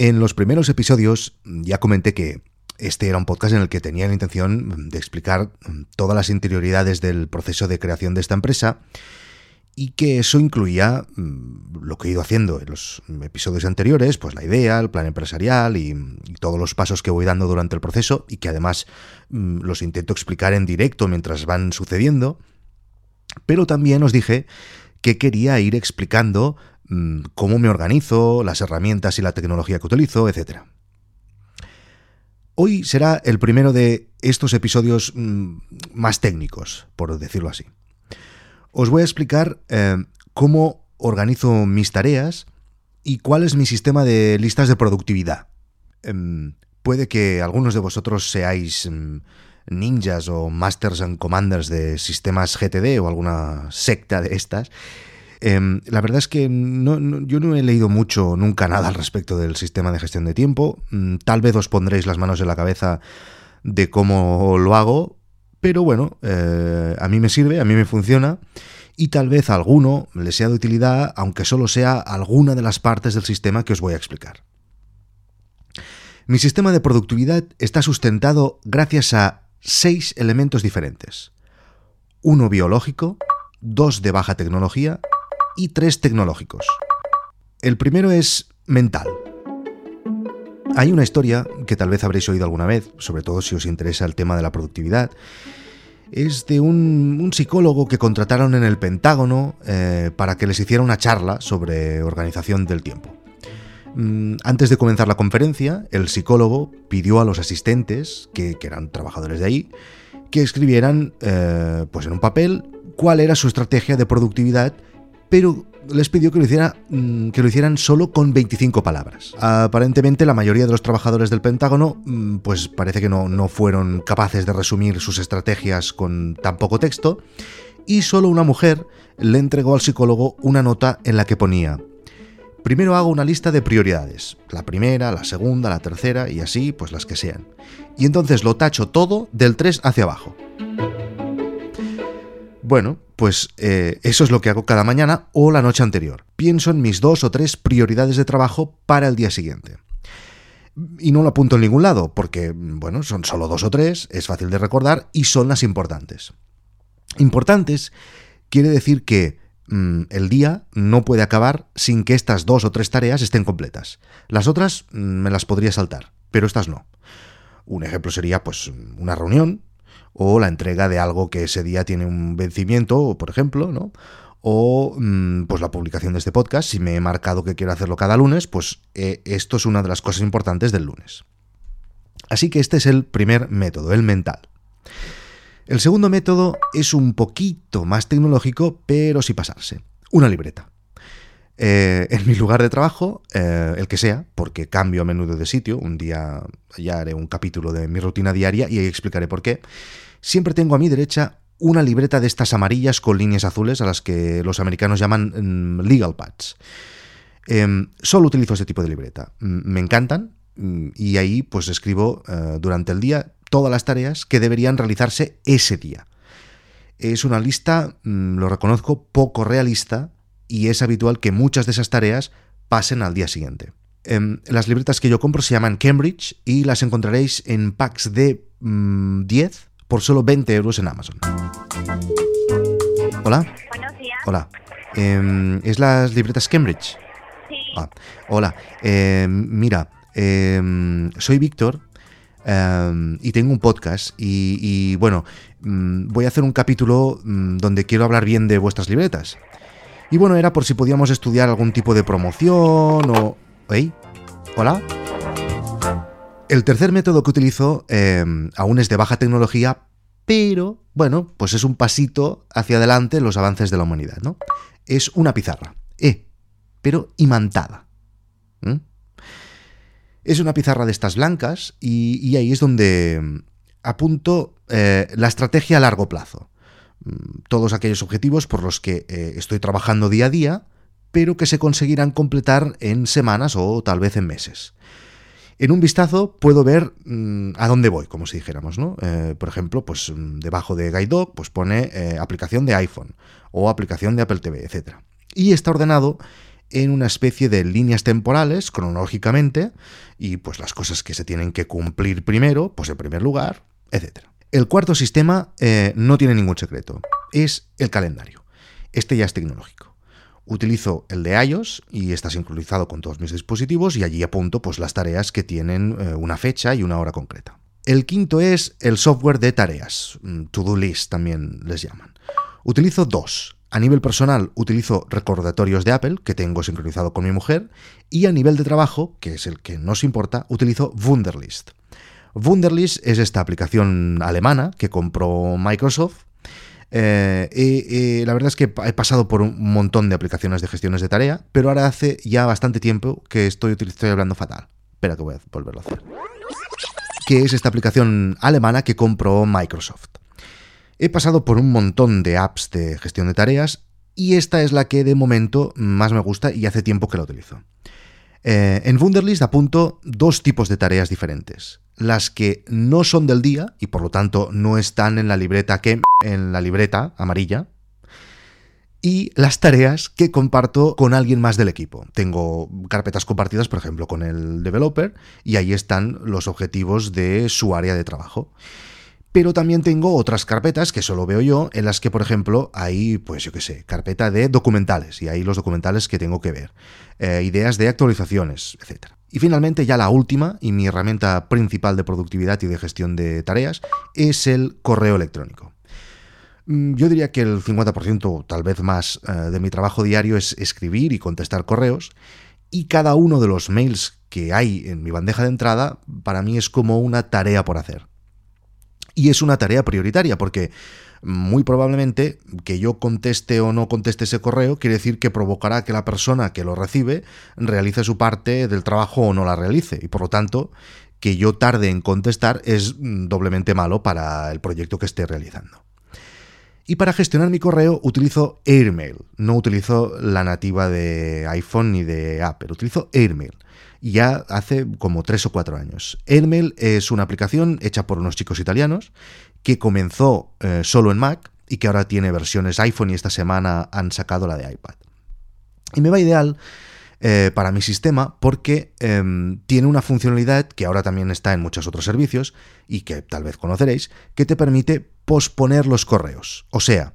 En los primeros episodios ya comenté que este era un podcast en el que tenía la intención de explicar todas las interioridades del proceso de creación de esta empresa y que eso incluía mm, lo que he ido haciendo en los episodios anteriores, pues la idea, el plan empresarial y, todos los pasos que voy dando durante el proceso y que además mm, los intento explicar en directo mientras van sucediendo. Pero también os dije que quería ir explicando mm, cómo me organizo, las herramientas y la tecnología que utilizo, etc. Hoy será el primero de estos episodios más técnicos, por decirlo así. Os voy a explicar eh, cómo organizo mis tareas y cuál es mi sistema de listas de productividad. Em, puede que algunos de vosotros seáis em, ninjas o masters and commanders de sistemas GTD o alguna secta de estas. Em, la verdad es que yo no he leído mucho, nunca nada al respecto del sistema de gestión de tiempo. Mm, tal vez os pondréis las manos en la cabeza de cómo lo hago, pero bueno, eh, a mí me sirve, a mí me funciona y tal vez alguno le sea de utilidad, aunque solo sea alguna de las partes del sistema que os voy a explicar. Mi sistema de productividad está sustentado gracias a seis elementos diferentes. Uno biológico, dos de baja tecnología y tres tecnológicos. El primero es mental. Hay una historia que tal vez habréis oído alguna vez, sobre todo si os interesa el tema de la productividad. Es de un, psicólogo que contrataron en el Pentágono eh, para que les hiciera una charla sobre organización del tiempo. Mm, antes de comenzar la conferencia, el psicólogo pidió a los asistentes, que, eran trabajadores de ahí, que escribieran eh, pues en un papel cuál era su estrategia de productividad, pero les pidió que lo, mm, hicieran solo con 25 palabras. Aparentemente la mayoría de los trabajadores del Pentágono mm, pues parece que no, no fueron capaces de resumir sus estrategias con tan poco texto y solo una mujer le entregó al psicólogo una nota en la que ponía Primero hago una lista de prioridades, la primera, la segunda, la tercera y así, pues las que sean. Y entonces lo tacho todo del 3 hacia abajo. Bueno, pues eh, eso es lo que hago cada mañana o la noche anterior. Pienso en mis dos o tres prioridades de trabajo para el día siguiente. Y no lo apunto en ningún lado, porque, bueno, son solo dos o tres, es fácil de recordar y son las importantes. Importantes quiere decir que mm, el día no puede acabar sin que estas dos o tres tareas estén completas. Las otras mm, me las podría saltar, pero estas no. Un ejemplo sería, pues, una reunión o la entrega de algo que ese día tiene un vencimiento, por ejemplo, ¿no? O mm, pues la publicación de este podcast, si me he marcado que quiero hacerlo cada lunes, pues eh, esto es una de las cosas importantes del lunes. Así que este es el primer método, el mental. El segundo método es un poquito más tecnológico, pero sin pasarse. Una libreta. Eh, en mi lugar de trabajo, eh, el que sea, porque cambio a menudo de sitio, un día ya haré un capítulo de mi rutina diaria y ahí explicaré por qué, siempre tengo a mi derecha una libreta de estas amarillas con líneas azules a las que los americanos llaman mm, legal pads. Em, solo utilizo ese tipo de libreta. Mm, me encantan mm, y ahí pues escribo eh, durante el día todas las tareas que deberían realizarse ese día. Es una lista, lo reconozco, poco realista, y es habitual que muchas de esas tareas pasen al día siguiente. Em, las libretas que yo compro se llaman Cambridge y las encontraréis en packs de 10 mm, por solo 20 euros en Amazon. Hola. Buenos días. Hola. Em, ¿Es las libretas Cambridge? Sí. Ah, hola. Em, mira, soy Víctor y tengo un podcast y, y, bueno, mm, voy a hacer un capítulo mm, donde quiero hablar bien de vuestras libretas. Y bueno, era por si podíamos estudiar algún tipo de promoción o... ¿Eh? ¿Hola? El tercer método que utilizo em, aún es de baja tecnología, pero bueno, pues es un pasito hacia adelante en los avances de la humanidad, ¿no? Es una pizarra, eh, pero imantada. Es una pizarra de estas blancas y, ahí es donde em, apunto eh, la estrategia a largo plazo. Mm, todos aquellos objetivos por los que eh, estoy trabajando día a día, pero que se conseguirán completar en semanas o tal vez en meses. En un vistazo puedo ver mm, a dónde voy, como si dijéramos, ¿no? Eh, por ejemplo, pues mm, debajo de Guide pues pone eh, aplicación de iPhone o aplicación de Apple TV, etc. Y está ordenado en una especie de líneas temporales, cronológicamente, y pues las cosas que se tienen que cumplir primero, pues en primer lugar, etc. El cuarto sistema eh, no tiene ningún secreto, es el calendario. Este ya es tecnológico. Utilizo el de iOS y está sincronizado con todos mis dispositivos y allí apunto pues, las tareas que tienen eh, una fecha y una hora concreta. El quinto es el software de tareas, mm, To-Do List también les llaman. Utilizo dos. A nivel personal utilizo recordatorios de Apple, que tengo sincronizado con mi mujer, y a nivel de trabajo, que es el que nos importa, utilizo Wunderlist. Wunderlist es esta aplicación alemana que compró Microsoft. Eh, la verdad es que he pasado por un montón de aplicaciones de gestiones de tarea, pero ahora hace ya bastante tiempo que estoy, estoy hablando fatal. Espera que voy a volverlo a hacer. Que es esta aplicación alemana que compró Microsoft. He pasado por un montón de apps de gestión de tareas y esta es la que de momento más me gusta y hace tiempo que la utilizo. Eh, en Wunderlist apunto dos tipos de tareas diferentes. Las que no son del día y por lo tanto no están en la libreta que en la libreta amarilla. Y las tareas que comparto con alguien más del equipo. Tengo carpetas compartidas, por ejemplo, con el developer, y ahí están los objetivos de su área de trabajo pero también tengo otras carpetas que solo veo yo, en las que, por ejemplo, hay, pues yo qué sé, carpeta de documentales, y ahí los documentales que tengo que ver, eh, ideas de actualizaciones, etc. Y finalmente, ya la última, y mi herramienta principal de productividad y de gestión de tareas, es el correo electrónico. Mm, yo diría que el 50%, tal vez más, eh, de mi trabajo diario es escribir y contestar correos, y cada uno de los mails que hay en mi bandeja de entrada, para mí es como una tarea por hacer. Y es una tarea prioritaria porque muy probablemente que yo conteste o no conteste ese correo quiere decir que provocará que la persona que lo recibe realice su parte del trabajo o no la realice. Y por lo tanto, que yo tarde en contestar es doblemente malo para el proyecto que esté realizando. Y para gestionar mi correo utilizo Airmail. No utilizo la nativa de iPhone ni de Apple, utilizo Airmail ya hace como tres o cuatro años. Airmail es una aplicación hecha por unos chicos italianos que comenzó eh, solo en Mac y que ahora tiene versiones iPhone y esta semana han sacado la de iPad. Y me va ideal eh, para mi sistema porque em, tiene una funcionalidad que ahora también está en muchos otros servicios y que tal vez conoceréis, que te permite posponer los correos. O sea,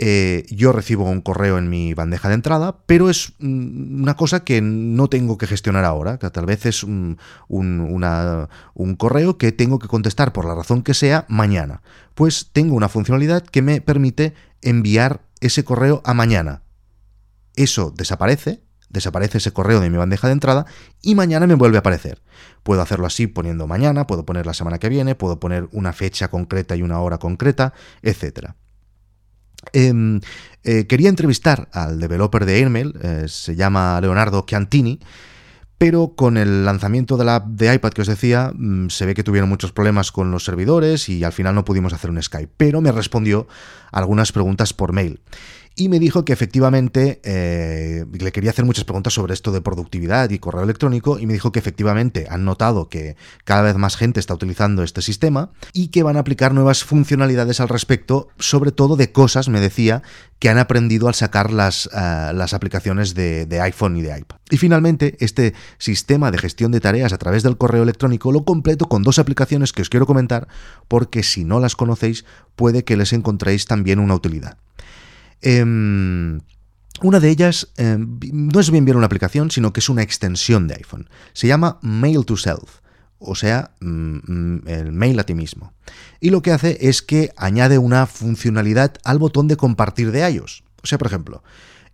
eh, yo recibo un correo en mi bandeja de entrada, pero es mm, una cosa que no tengo que gestionar ahora, que tal vez es un, un, correo que tengo que contestar por la razón que sea mañana. Pues tengo una funcionalidad que me permite enviar ese correo a mañana. Eso desaparece, desaparece ese correo de mi bandeja de entrada y mañana me vuelve a aparecer. Puedo hacerlo así poniendo mañana, puedo poner la semana que viene, puedo poner una fecha concreta y una hora concreta, etcétera. Em, eh, quería entrevistar al developer de Airmail, eh, se llama Leonardo Chiantini, pero con el lanzamiento de la app de iPad que os decía, mm, se ve que tuvieron muchos problemas con los servidores y al final no pudimos hacer un Skype, pero me respondió algunas preguntas por mail y me dijo que efectivamente eh, le quería hacer muchas preguntas sobre esto de productividad y correo electrónico y me dijo que efectivamente han notado que cada vez más gente está utilizando este sistema y que van a aplicar nuevas funcionalidades al respecto, sobre todo de cosas, me decía, que han aprendido al sacar las, eh, las aplicaciones de, de iPhone y de iPad. Y finalmente, este sistema de gestión de tareas a través del correo electrónico lo completo con dos aplicaciones que os quiero comentar porque si no las conocéis puede que les encontréis también una utilidad. Em, una de ellas em, no es bien bien una aplicación, sino que es una extensión de iPhone. Se llama Mail to Self, o sea, mm, mm, el mail a ti mismo. Y lo que hace es que añade una funcionalidad al botón de compartir de iOS. O sea, por ejemplo,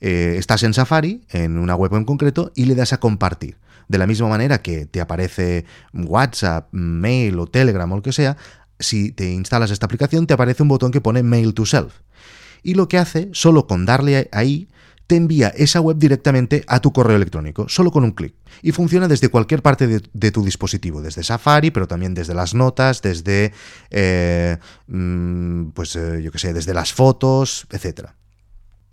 eh, estás en Safari, en una web en concreto, y le das a compartir. De la misma manera que te aparece WhatsApp, Mail o Telegram o lo que sea, si te instalas esta aplicación te aparece un botón que pone Mail to Self y lo que hace, solo con darle ahí, te envía esa web directamente a tu correo electrónico, solo con un clic. Y funciona desde cualquier parte de, tu dispositivo, desde Safari, pero también desde las notas, desde, eh, mm, pues eh, yo qué sé, desde las fotos, etcétera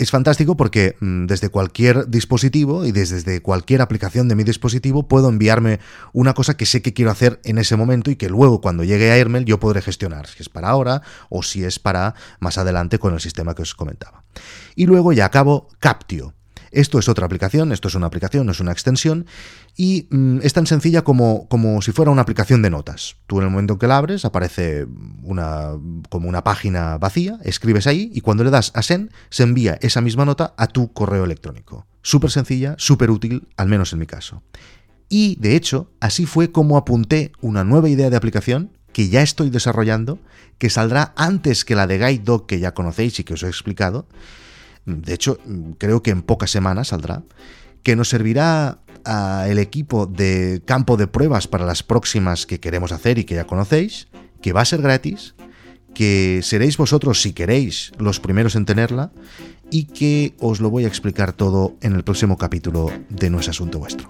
es fantástico porque mm, desde cualquier dispositivo y desde cualquier aplicación de mi dispositivo puedo enviarme una cosa que sé que quiero hacer en ese momento y que luego cuando llegue a Airmail yo podré gestionar, si es para ahora o si es para más adelante con el sistema que os comentaba. Y luego ya acabo Captio. Esto es otra aplicación, esto es una aplicación, no es una extensión, y mm, es tan sencilla como, como si fuera una aplicación de notas. Tú en el momento en que la abres aparece una, como una página vacía, escribes ahí y cuando le das a send se envía esa misma nota a tu correo electrónico. Súper sencilla, súper útil, al menos en mi caso. Y de hecho, así fue como apunté una nueva idea de aplicación que ya estoy desarrollando, que saldrá antes que la de Guide Dog que ya conocéis y que os he explicado, de hecho, creo que en pocas semanas saldrá, que nos servirá al equipo de campo de pruebas para las próximas que queremos hacer y que ya conocéis, que va a ser gratis, que seréis vosotros, si queréis, los primeros en tenerla, y que os lo voy a explicar todo en el próximo capítulo de No es Asunto Vuestro.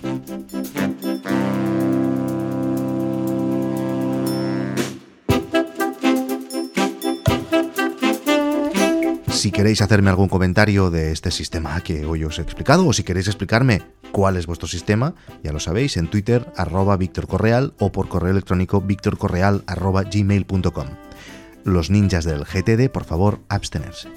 Si queréis hacerme algún comentario de este sistema que hoy os he explicado, o si queréis explicarme cuál es vuestro sistema, ya lo sabéis, en Twitter, arroba Víctor Correal, o por correo electrónico victorcorreal gmail.com. Los ninjas del GTD, por favor, abstenerse.